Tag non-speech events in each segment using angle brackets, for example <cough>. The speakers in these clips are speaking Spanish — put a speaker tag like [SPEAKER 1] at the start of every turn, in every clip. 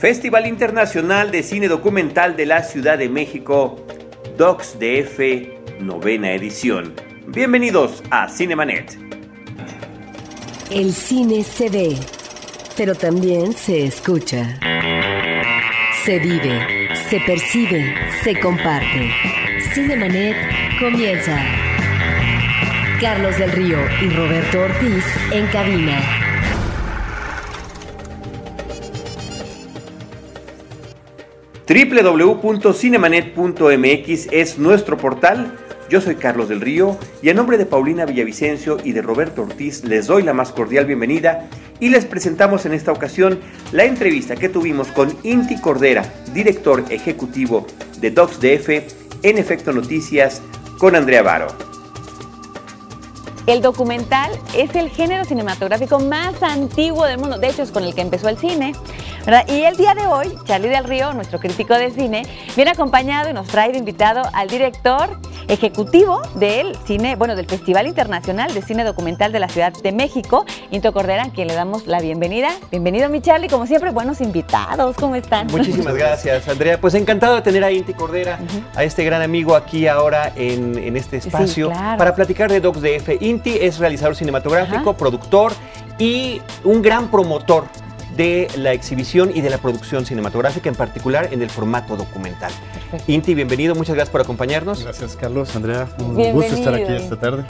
[SPEAKER 1] Festival Internacional de Cine Documental de la Ciudad de México, Docs DF, novena edición. Bienvenidos a Cinemanet.
[SPEAKER 2] El cine se ve, pero también se escucha. Se vive, se percibe, se comparte. Cinemanet comienza. Carlos del Río y Roberto Ortiz en cabina.
[SPEAKER 1] www.cinemanet.mx es nuestro portal. Yo soy Carlos del Río y en nombre de Paulina Villavicencio y de Roberto Ortiz les doy la más cordial bienvenida y les presentamos en esta ocasión la entrevista que tuvimos con Inti Cordera, director ejecutivo de DocsDF en Efecto Noticias con Andrea Varo.
[SPEAKER 3] El documental es el género cinematográfico más antiguo del mundo, de hecho es con el que empezó el cine. Y el día de hoy, Charlie del Río, nuestro crítico de cine, viene acompañado y nos trae de invitado al director ejecutivo del cine, bueno, del Festival Internacional de Cine Documental de la Ciudad de México, Into Cordera, a quien le damos la bienvenida. Bienvenido, mi Charlie, como siempre, buenos invitados, ¿cómo están?
[SPEAKER 4] Muchísimas gracias, Andrea. Pues encantado de tener a Inti Cordera, a este gran amigo aquí ahora en, este espacio, para platicar de Docs DF. Inti es realizador cinematográfico, productor y un gran promotor de la exhibición y de la producción cinematográfica, en particular en el formato documental. Inti, bienvenido, muchas gracias por acompañarnos.
[SPEAKER 5] Gracias, Carlos, Andrea, un gusto estar aquí esta tarde.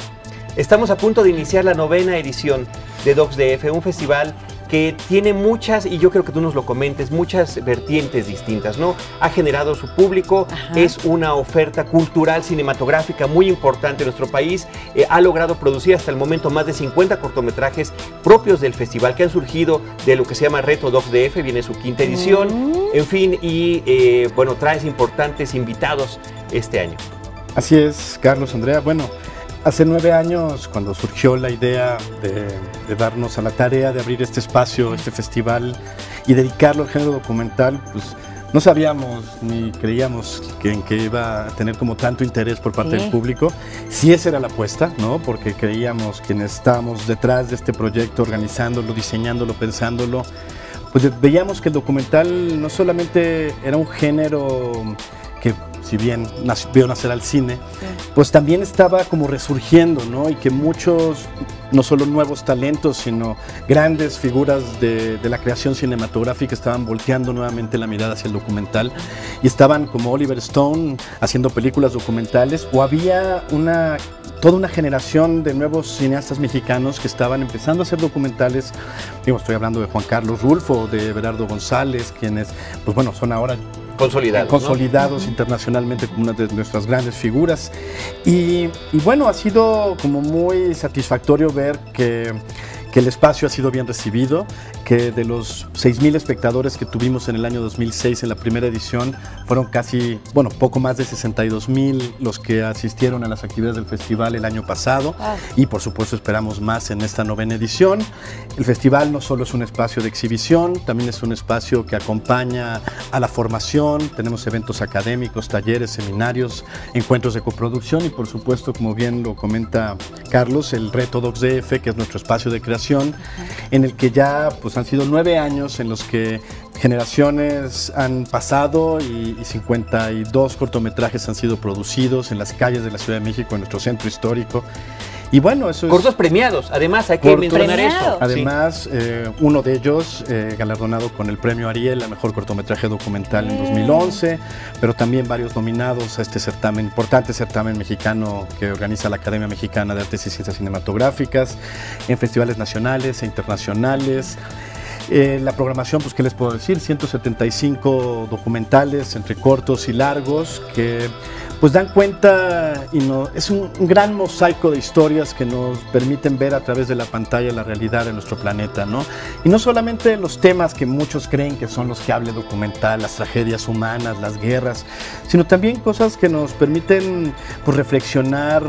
[SPEAKER 4] Estamos a punto de iniciar la novena edición de DocsDF, un festival que tiene muchas, y yo creo que tú nos lo comentes, muchas vertientes distintas, ¿no? Ha generado su público, es una oferta cultural cinematográfica muy importante en nuestro país, eh, ha logrado producir hasta el momento más de 50 cortometrajes propios del festival que han surgido de lo que se llama Reto Docs DF, viene su quinta edición, mm. en fin, y eh, bueno, traes importantes invitados este año.
[SPEAKER 5] Así es, Carlos Andrea. Bueno, Hace nueve años, cuando surgió la idea de, darnos a la tarea de abrir este espacio, este festival y dedicarlo al género documental, pues no sabíamos ni creíamos que, en que iba a tener como tanto interés por parte del público. Sí, esa era la apuesta, ¿no? Porque creíamos quienes estábamos detrás de este proyecto, organizándolo, diseñándolo, pensándolo, pues veíamos que el documental no solamente era un género si bien vio nacer al cine, pues también estaba como resurgiendo, ¿no? Y que muchos, no solo nuevos talentos, sino grandes figuras de, la creación cinematográfica estaban volteando nuevamente la mirada hacia el documental y estaban como Oliver Stone haciendo películas documentales o había una toda una generación de nuevos cineastas mexicanos que estaban empezando a hacer documentales. Digo, estoy hablando de Juan Carlos Rulfo, de Berardo González, quienes, pues bueno, son ahora
[SPEAKER 4] consolidados,
[SPEAKER 5] internacionalmente como una de nuestras grandes figuras. Y, y, bueno, ha sido como muy satisfactorio ver que que el espacio ha sido bien recibido, que de los 6.000 espectadores que tuvimos en el año 2006 en la primera edición, fueron casi, bueno, poco más de 62.000 los que asistieron a las actividades del festival el año pasado ah. y por supuesto esperamos más en esta novena edición. El festival no solo es un espacio de exhibición, también es un espacio que acompaña a la formación, tenemos eventos académicos, talleres, seminarios, encuentros de coproducción y por supuesto, como bien lo comenta Carlos, el Reto DocsDF, que es nuestro espacio de creación en el que ya pues, han sido nueve años en los que generaciones han pasado y, 52 cortometrajes han sido producidos en las calles de la Ciudad de México, en nuestro centro histórico. Y bueno, eso
[SPEAKER 4] Cortos premiados, además hay que mencionar eso.
[SPEAKER 5] Además, eh, uno de ellos eh, galardonado con el premio Ariel a mejor cortometraje documental en 2011, pero también varios nominados a este certamen, importante certamen mexicano que organiza la Academia Mexicana de Artes y Ciencias Cinematográficas, en festivales nacionales e internacionales. Eh, la programación, pues, ¿qué les puedo decir? 175 documentales entre cortos y largos que pues dan cuenta y no, es un, gran mosaico de historias que nos permiten ver a través de la pantalla la realidad de nuestro planeta, ¿no? Y no solamente los temas que muchos creen que son los que hable documental, las tragedias humanas, las guerras, sino también cosas que nos permiten pues, reflexionar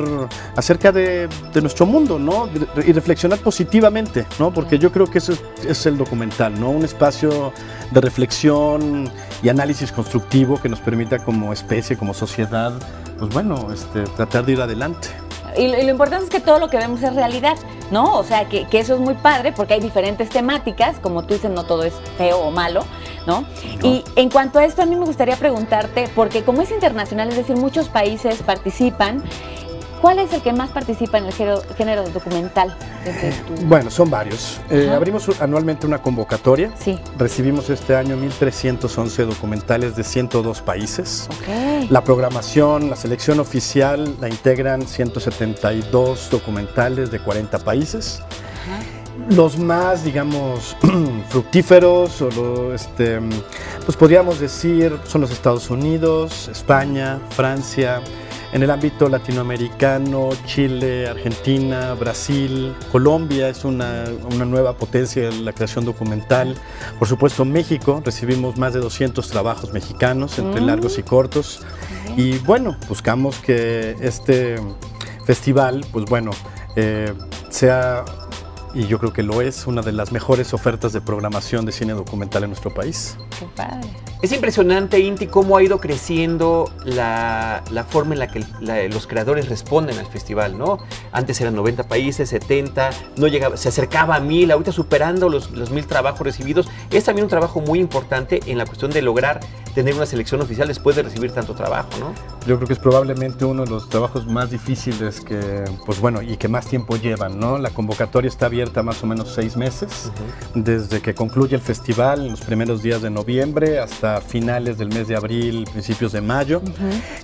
[SPEAKER 5] acerca de, nuestro mundo, ¿no? Y reflexionar positivamente, ¿no? Porque yo creo que eso es el documental, ¿no? Un espacio de reflexión y análisis constructivo que nos permita como especie, como sociedad, pues bueno, este, tratar de ir adelante.
[SPEAKER 3] Y lo, importante es que todo lo que vemos es realidad, ¿no? O sea, que, eso es muy padre porque hay diferentes temáticas, como tú dices, no todo es feo o malo, ¿no? Y en cuanto a esto, a mí me gustaría preguntarte, porque como es internacional, es decir, muchos países participan, ¿Cuál es el que más participa en el género, género documental?
[SPEAKER 5] Bueno, son varios. Eh, abrimos anualmente una convocatoria.
[SPEAKER 3] Sí.
[SPEAKER 5] Recibimos este año 1.311 documentales de 102 países. La programación, la selección oficial la integran 172 documentales de 40 países. Los más, digamos, <clears throat> fructíferos, o este, pues podríamos decir, son los Estados Unidos, España, Francia, en el ámbito latinoamericano, Chile, Argentina, Brasil, Colombia es una, nueva potencia en la creación documental. Por supuesto, México, recibimos más de 200 trabajos mexicanos, entre mm. largos y cortos. Y bueno, buscamos que este festival, pues bueno, eh, sea y yo creo que lo es una de las mejores ofertas de programación de cine documental en nuestro país.
[SPEAKER 3] Qué padre.
[SPEAKER 4] Es impresionante, Inti, cómo ha ido creciendo la, forma en la que los creadores responden al festival, ¿no? Antes eran 90 países, 70, no llegaba, se acercaba a mil, ahorita superando los, los mil trabajos recibidos. Es también un trabajo muy importante en la cuestión de lograr tener una selección oficial después de recibir tanto trabajo, ¿no?
[SPEAKER 5] Yo creo que es probablemente uno de los trabajos más difíciles que, pues bueno, y que más tiempo llevan, ¿no? La convocatoria está abierta más o menos seis meses, desde que concluye el festival en los primeros días de noviembre hasta finales del mes de abril, principios de mayo.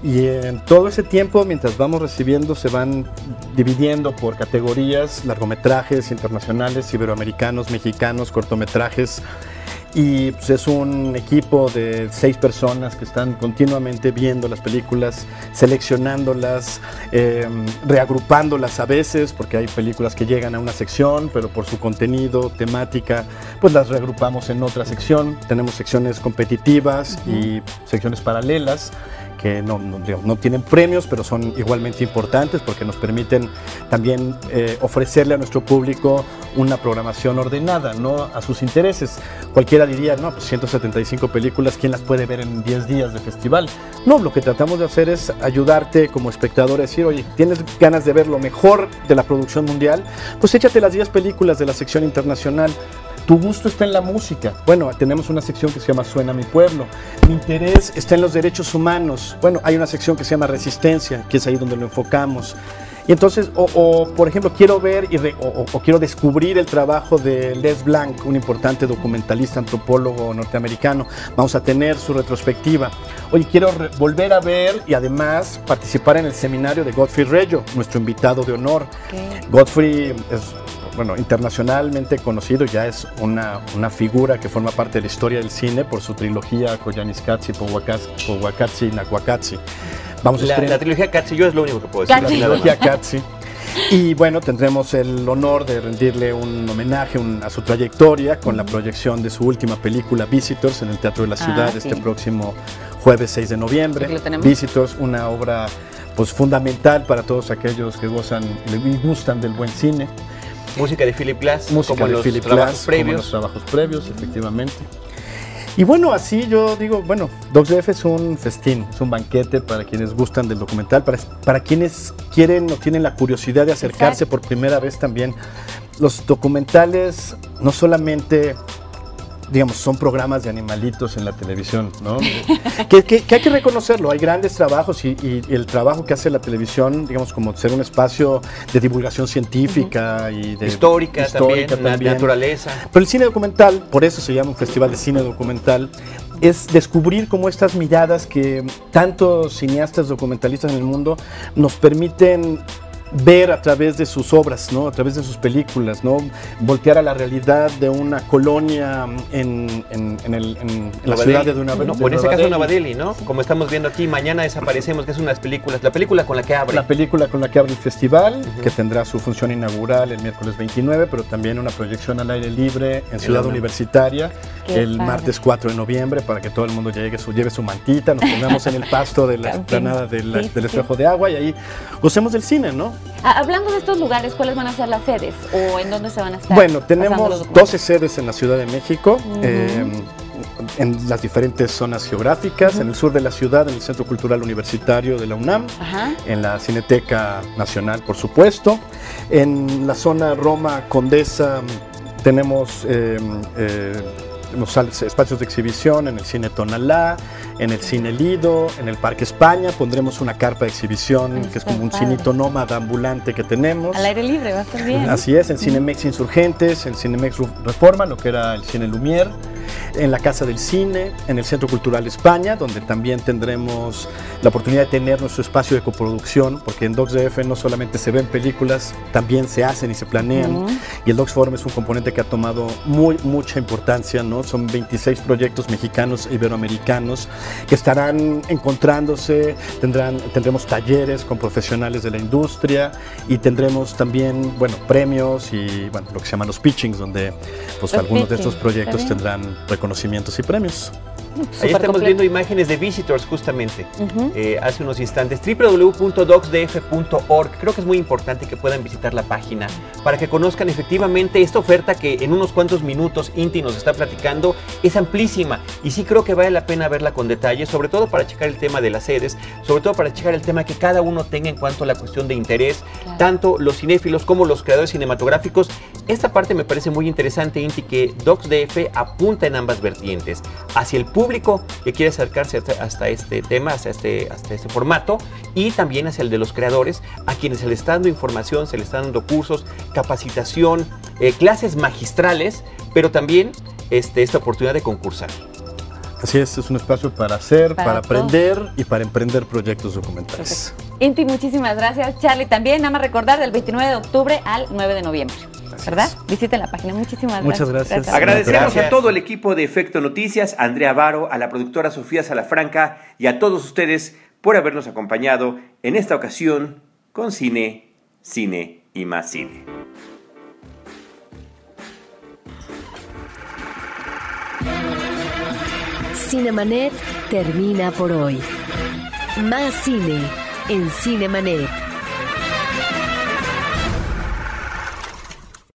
[SPEAKER 5] Y en todo ese tiempo, mientras vamos recibiendo, se van dividiendo por categorías, largometrajes internacionales, iberoamericanos, mexicanos, cortometrajes y pues, es un equipo de seis personas que están continuamente viendo las películas, seleccionándolas, em, reagrupándolas a veces, porque hay películas que llegan a una sección, pero por su contenido, temática, pues las reagrupamos en otra sección. Tenemos secciones competitivas y secciones paralelas que no, no, tienen premios, pero son igualmente importantes porque nos permiten también eh, ofrecerle a nuestro público una programación ordenada, ¿no? A sus intereses. Cualquiera diría, no, pues 175 películas, ¿quién las puede ver en 10 días de festival? No, lo que tratamos de hacer es ayudarte como espectador a decir, oye, ¿tienes ganas de ver lo mejor de la producción mundial? Pues échate las 10 películas de la sección internacional tu gusto está en la música. Bueno, tenemos una sección que se llama Suena mi pueblo. Mi interés está en los derechos humanos. Bueno, hay una sección que se llama Resistencia, que es ahí donde lo enfocamos. Y entonces, o, por ejemplo, quiero ver y o, quiero descubrir el trabajo de Les Blanc, un importante documentalista, antropólogo norteamericano. Vamos a tener su retrospectiva. Oye, quiero volver a ver y además participar en el seminario de Godfrey Reggio, nuestro invitado de honor. Godfrey es bueno, internacionalmente conocido, ya es una, una, figura que forma parte de la historia del cine por su trilogía Koyaanisqatsi, Powakatsi y Nakwakatsi.
[SPEAKER 4] Vamos la, la trilogía Katsi, yo es lo único que puedo decir.
[SPEAKER 5] La trilogía <laughs> Katsi. Y bueno, tendremos el honor de rendirle un homenaje a su trayectoria con la proyección de su última película Visitors en el Teatro de la ah, Ciudad este próximo jueves 6 de noviembre. Visitors, una obra pues fundamental para todos aquellos que gozan y gustan del buen cine.
[SPEAKER 4] Música de Philip Glass,
[SPEAKER 5] Música como de los Philip trabajos Glass, previos. Como los trabajos previos, efectivamente. Y bueno, así yo digo, bueno, DocsDF es un festín, es un banquete para quienes gustan del documental, para, para quienes quieren o tienen la curiosidad de acercarse por primera vez también. Los documentales no solamente digamos, son programas de animalitos en la televisión, ¿no? <laughs> que, hay que reconocerlo, hay grandes trabajos y, el trabajo que hace la televisión, digamos, como ser un espacio de divulgación científica y de...
[SPEAKER 4] Histórica, histórica también, naturaleza.
[SPEAKER 5] Pero el cine documental, por eso se llama un festival de cine documental, es descubrir cómo estas miradas que tantos cineastas documentalistas en el mundo nos permiten ver a través de sus obras, ¿no? a través de sus películas, ¿no? voltear a la realidad de una colonia en, la ciudad de una
[SPEAKER 4] no, En este caso Nueva Delhi, ¿no? Como estamos viendo aquí, mañana desaparecemos, que es unas películas, la película con la que abre.
[SPEAKER 5] La película con la que abre el festival, que tendrá su función inaugural el miércoles 29, pero también una proyección al aire libre en Ciudad Universitaria el martes 4 de noviembre para que todo el mundo llegue su, lleve su mantita, nos pongamos en el pasto de la <laughs> explanada del espejo de agua y ahí gocemos del cine, ¿no?
[SPEAKER 3] Ah, hablando de estos lugares, ¿cuáles van a ser las sedes o en dónde se van a estar?
[SPEAKER 5] Bueno, tenemos 12 sedes en la Ciudad de México. Em, en las diferentes zonas geográficas, en el sur de la ciudad, en el Centro Cultural Universitario de la UNAM, en la Cineteca Nacional, por supuesto, en la zona Roma Condesa tenemos em, eh, los espacios de exhibición en el Cine Tonalá, en el Cine Lido, en el Parque España. Pondremos una carpa de exhibición que es
[SPEAKER 3] Está
[SPEAKER 5] como un
[SPEAKER 3] padre.
[SPEAKER 5] cinito nómada ambulante que tenemos.
[SPEAKER 3] Al aire libre, va a estar bien.
[SPEAKER 5] Así es, en Cinemex Insurgentes, en Cinemex Reforma, lo que era el Cine Lumière, en la Casa del Cine, en el Centro Cultural España, donde también tendremos la oportunidad de tener nuestro espacio de coproducción, porque en DocsDF no solamente se ven películas, también se hacen y se planean. Y el Docs Forum es un componente que ha tomado muy, mucha importancia, ¿no? Son 26 proyectos mexicanos e iberoamericanos que estarán encontrándose, tendrán, tendremos talleres con profesionales de la industria y tendremos también, bueno, premios y, bueno, lo que se llaman los pitchings, donde pues
[SPEAKER 3] Los
[SPEAKER 5] algunos de estos proyectos tendrán reconocimientos y premios.
[SPEAKER 4] Ahí estamos
[SPEAKER 3] completo.
[SPEAKER 4] viendo imágenes de visitors justamente
[SPEAKER 3] Ujú.
[SPEAKER 4] eh, hace unos instantes. www.docsdf.org. Creo que es muy importante que puedan visitar la página para que conozcan efectivamente esta oferta que en unos cuantos minutos Inti nos está platicando. Es amplísima y sí creo que vale la pena verla con detalle, sobre todo para checar el tema de las sedes, sobre todo para checar el tema que cada uno tenga en cuanto a la cuestión de interés,
[SPEAKER 3] Claro.
[SPEAKER 4] tanto los cinéfilos como los creadores cinematográficos. Esta parte me parece muy interesante, Inti, que DocsDF apunta en ambas vertientes, hacia el público que quiere acercarse hasta, este tema, hasta este, hasta este formato, y también hacia el de los creadores, a quienes se les está dando información, se les está dando cursos, capacitación, eh, clases magistrales, pero también este, esta oportunidad de concursar.
[SPEAKER 5] Así es, es un espacio para hacer,
[SPEAKER 3] Para
[SPEAKER 5] aprender y para emprender proyectos documentales.
[SPEAKER 3] Inti, muchísimas gracias. Charlie, también nada más recordar del 29 de octubre al 9 de noviembre.
[SPEAKER 5] Así
[SPEAKER 3] ¿Verdad?
[SPEAKER 5] es.
[SPEAKER 3] Visiten la página. Muchísimas
[SPEAKER 5] Muchas
[SPEAKER 3] gracias.
[SPEAKER 5] gracias.
[SPEAKER 1] Agradecemos
[SPEAKER 4] Gracias.
[SPEAKER 1] a todo el equipo de Efecto Noticias, a Andrea Varo, a la productora Sofía Salafranca y a todos ustedes por habernos acompañado en esta ocasión con Cine, Cine y más Cine.
[SPEAKER 2] Cinemanet termina por hoy. Más cine en Cinemanet.